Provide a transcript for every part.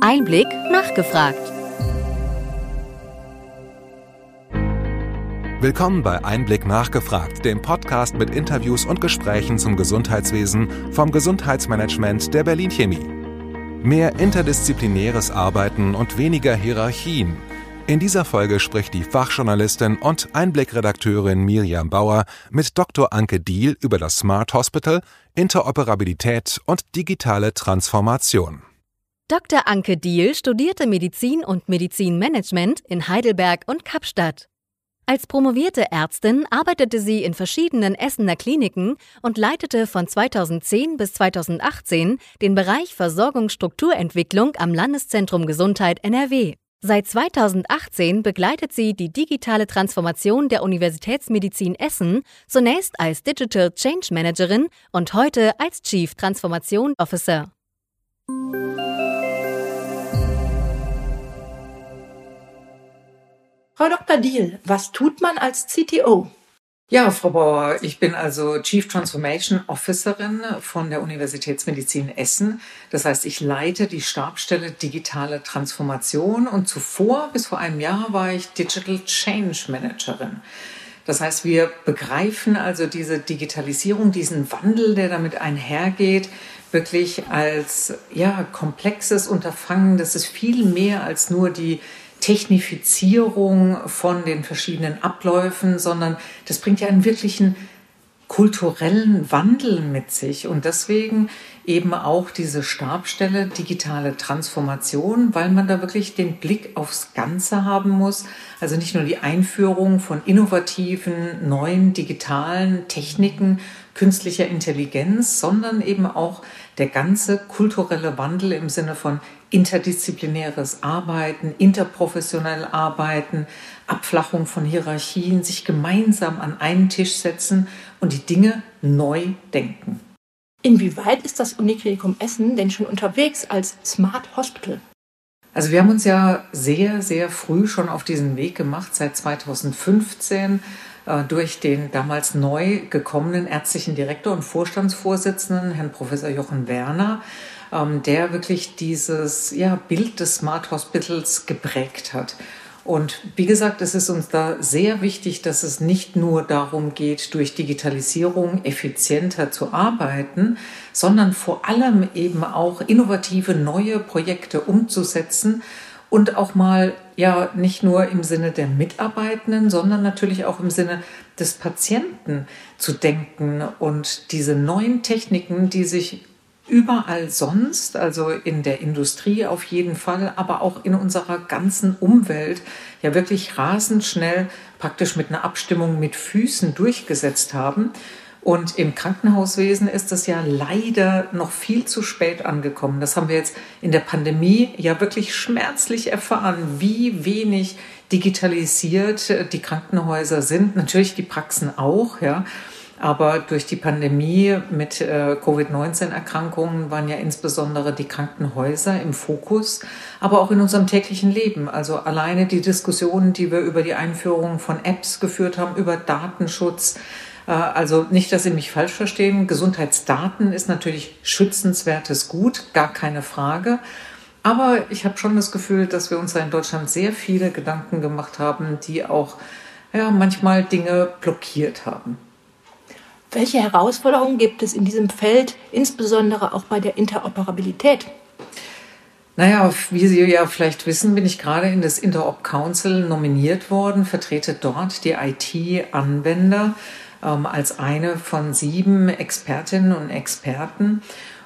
Einblick nachgefragt. Willkommen bei Einblick nachgefragt, dem Podcast mit Interviews und Gesprächen zum Gesundheitswesen vom Gesundheitsmanagement der Berlin Chemie. Mehr interdisziplinäres Arbeiten und weniger Hierarchien. In dieser Folge spricht die Fachjournalistin und Einblickredakteurin Miriam Bauer mit Dr. Anke Diel über das Smart Hospital, Interoperabilität und digitale Transformation. Dr. Anke Diel studierte Medizin und Medizinmanagement in Heidelberg und Kapstadt. Als promovierte Ärztin arbeitete sie in verschiedenen Essener Kliniken und leitete von 2010 bis 2018 den Bereich Versorgungsstrukturentwicklung am Landeszentrum Gesundheit NRW. Seit 2018 begleitet sie die digitale Transformation der Universitätsmedizin Essen, zunächst als Digital Change Managerin und heute als Chief Transformation Officer. Frau Dr. Diel, was tut man als CTO? Ja, Frau Bauer, ich bin also Chief Transformation Officerin von der Universitätsmedizin Essen. Das heißt, ich leite die Stabstelle Digitale Transformation und zuvor, bis vor einem Jahr, war ich Digital Change Managerin. Das heißt, wir begreifen also diese Digitalisierung, diesen Wandel, der damit einhergeht, wirklich als ja, komplexes Unterfangen. Das ist viel mehr als nur die Technifizierung von den verschiedenen Abläufen, sondern das bringt ja einen wirklichen kulturellen Wandel mit sich. Und deswegen eben auch diese Stabstelle digitale Transformation, weil man da wirklich den Blick aufs Ganze haben muss. Also nicht nur die Einführung von innovativen, neuen digitalen Techniken, künstlicher Intelligenz, sondern eben auch der ganze kulturelle Wandel im Sinne von interdisziplinäres Arbeiten, interprofessionell Arbeiten, Abflachung von Hierarchien, sich gemeinsam an einen Tisch setzen und die Dinge neu denken. Inwieweit ist das Uniklinikum Essen denn schon unterwegs als Smart Hospital? Also wir haben uns ja sehr, sehr früh schon auf diesen Weg gemacht, seit 2015 äh, durch den damals neu gekommenen ärztlichen Direktor und Vorstandsvorsitzenden, Herrn Professor Jochen Werner, ähm, der wirklich dieses ja, Bild des Smart Hospitals geprägt hat. Und wie gesagt, es ist uns da sehr wichtig, dass es nicht nur darum geht, durch Digitalisierung effizienter zu arbeiten, sondern vor allem eben auch innovative neue Projekte umzusetzen und auch mal ja nicht nur im Sinne der Mitarbeitenden, sondern natürlich auch im Sinne des Patienten zu denken und diese neuen Techniken, die sich überall sonst, also in der Industrie auf jeden Fall, aber auch in unserer ganzen Umwelt ja wirklich rasend schnell praktisch mit einer Abstimmung mit Füßen durchgesetzt haben. Und im Krankenhauswesen ist das ja leider noch viel zu spät angekommen. Das haben wir jetzt in der Pandemie ja wirklich schmerzlich erfahren, wie wenig digitalisiert die Krankenhäuser sind. Natürlich die Praxen auch, ja. Aber durch die Pandemie mit äh, Covid-19-Erkrankungen waren ja insbesondere die Krankenhäuser im Fokus, aber auch in unserem täglichen Leben. Also alleine die Diskussionen, die wir über die Einführung von Apps geführt haben, über Datenschutz. Äh, also nicht, dass Sie mich falsch verstehen. Gesundheitsdaten ist natürlich schützenswertes Gut, gar keine Frage. Aber ich habe schon das Gefühl, dass wir uns da in Deutschland sehr viele Gedanken gemacht haben, die auch ja, manchmal Dinge blockiert haben. Welche Herausforderungen gibt es in diesem Feld, insbesondere auch bei der Interoperabilität? Naja, wie Sie ja vielleicht wissen, bin ich gerade in das Interop Council nominiert worden, vertrete dort die IT-Anwender ähm, als eine von sieben Expertinnen und Experten.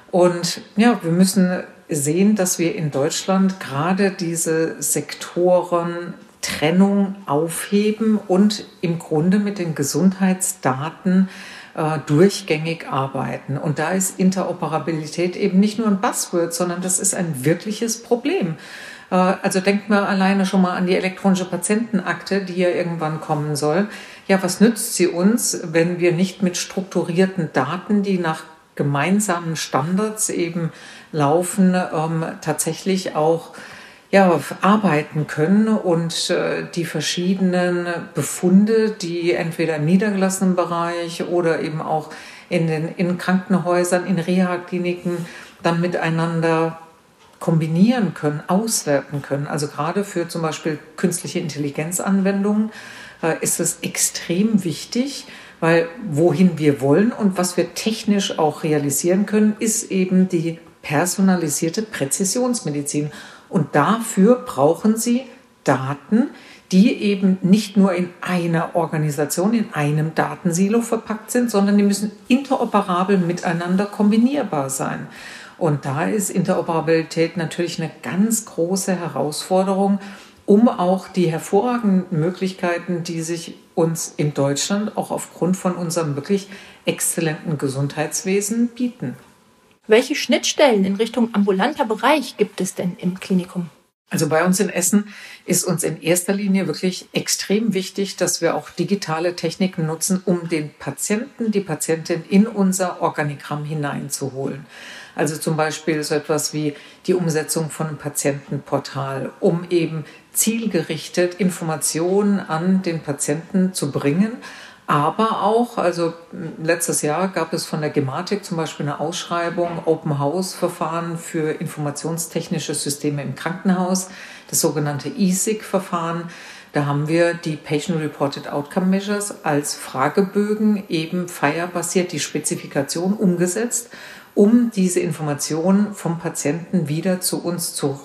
Und ja, wir müssen sehen, dass wir in Deutschland gerade diese Sektoren Trennung aufheben und im Grunde mit den Gesundheitsdaten äh, durchgängig arbeiten. Und da ist Interoperabilität eben nicht nur ein Buzzword, sondern das ist ein wirkliches Problem. Äh, also denkt mal alleine schon mal an die elektronische Patientenakte, die ja irgendwann kommen soll. Ja, was nützt sie uns, wenn wir nicht mit strukturierten Daten, die nach gemeinsamen Standards eben laufen, ähm, tatsächlich auch ja, arbeiten können und äh, die verschiedenen Befunde, die entweder im niedergelassenen Bereich oder eben auch in den in Krankenhäusern, in Reha-Kliniken dann miteinander kombinieren können, auswerten können. Also gerade für zum Beispiel künstliche Intelligenzanwendungen äh, ist es extrem wichtig, weil wohin wir wollen und was wir technisch auch realisieren können, ist eben die personalisierte Präzisionsmedizin. Und dafür brauchen Sie Daten, die eben nicht nur in einer Organisation, in einem Datensilo verpackt sind, sondern die müssen interoperabel miteinander kombinierbar sein. Und da ist Interoperabilität natürlich eine ganz große Herausforderung, um auch die hervorragenden Möglichkeiten, die sich uns in Deutschland auch aufgrund von unserem wirklich exzellenten Gesundheitswesen bieten. Welche Schnittstellen in Richtung ambulanter Bereich gibt es denn im Klinikum? Also bei uns in Essen ist uns in erster Linie wirklich extrem wichtig, dass wir auch digitale Techniken nutzen, um den Patienten, die Patientin in unser Organigramm hineinzuholen. Also zum Beispiel so etwas wie die Umsetzung von einem Patientenportal, um eben zielgerichtet Informationen an den Patienten zu bringen. Aber auch, also letztes Jahr gab es von der Gematik zum Beispiel eine Ausschreibung, Open House Verfahren für informationstechnische Systeme im Krankenhaus, das sogenannte ESIG-Verfahren. Da haben wir die Patient Reported Outcome Measures als Fragebögen eben FIRE-basiert die Spezifikation umgesetzt, um diese Informationen vom Patienten wieder zu uns zu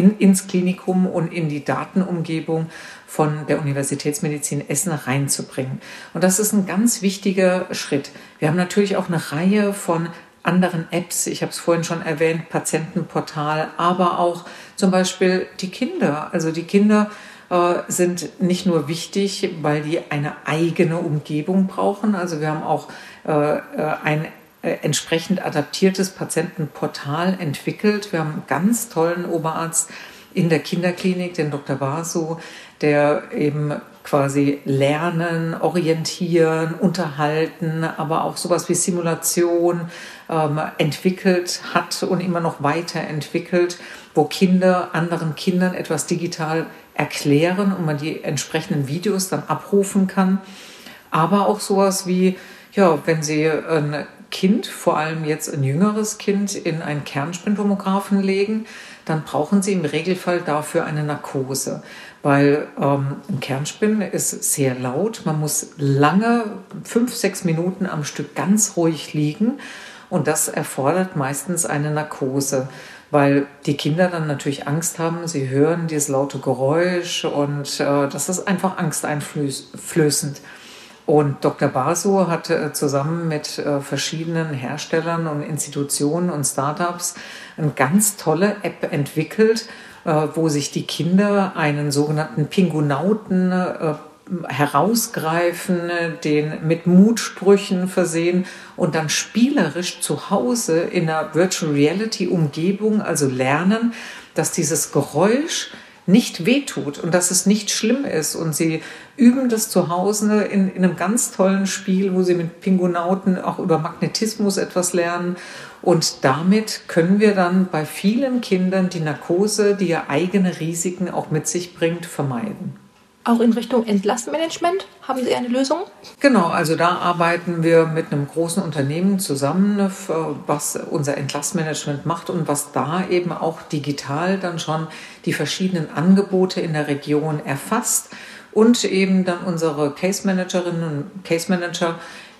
in, ins Klinikum und in die Datenumgebung von der Universitätsmedizin Essen reinzubringen. Und das ist ein ganz wichtiger Schritt. Wir haben natürlich auch eine Reihe von anderen Apps, ich habe es vorhin schon erwähnt, Patientenportal, aber auch zum Beispiel die Kinder. Also die Kinder äh, sind nicht nur wichtig, weil die eine eigene Umgebung brauchen. Also wir haben auch äh, äh ein entsprechend adaptiertes Patientenportal entwickelt. Wir haben einen ganz tollen Oberarzt in der Kinderklinik, den Dr. Basu, der eben quasi lernen, orientieren, unterhalten, aber auch sowas wie Simulation ähm, entwickelt hat und immer noch weiterentwickelt, wo Kinder anderen Kindern etwas digital erklären und man die entsprechenden Videos dann abrufen kann. Aber auch sowas wie, ja, wenn Sie ein Kind, vor allem jetzt ein jüngeres Kind, in einen Kernspintomographen legen, dann brauchen Sie im Regelfall dafür eine Narkose, weil ähm, ein Kernspin ist sehr laut. Man muss lange, fünf, sechs Minuten am Stück ganz ruhig liegen und das erfordert meistens eine Narkose weil die Kinder dann natürlich Angst haben, sie hören dieses laute Geräusch und äh, das ist einfach angsteinflößend. Und Dr. Basu hat äh, zusammen mit äh, verschiedenen Herstellern und Institutionen und Startups eine ganz tolle App entwickelt, äh, wo sich die Kinder einen sogenannten Pingunauten herausgreifen, den mit Mutsprüchen versehen und dann spielerisch zu Hause in einer Virtual Reality Umgebung, also lernen, dass dieses Geräusch nicht wehtut und dass es nicht schlimm ist. Und sie üben das zu Hause in, in einem ganz tollen Spiel, wo sie mit Pingunauten auch über Magnetismus etwas lernen. Und damit können wir dann bei vielen Kindern die Narkose, die ja eigene Risiken auch mit sich bringt, vermeiden. Auch in Richtung Entlassmanagement haben Sie eine Lösung? Genau, also da arbeiten wir mit einem großen Unternehmen zusammen, was unser Entlassmanagement macht und was da eben auch digital dann schon die verschiedenen Angebote in der Region erfasst und eben dann unsere Case Managerinnen und Case Manager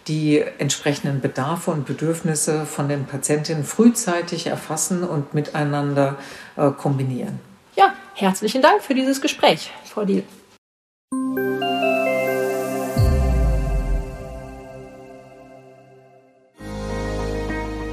die entsprechenden Bedarfe und Bedürfnisse von den Patientinnen frühzeitig erfassen und miteinander äh, kombinieren. Ja, herzlichen Dank für dieses Gespräch, Frau Diel.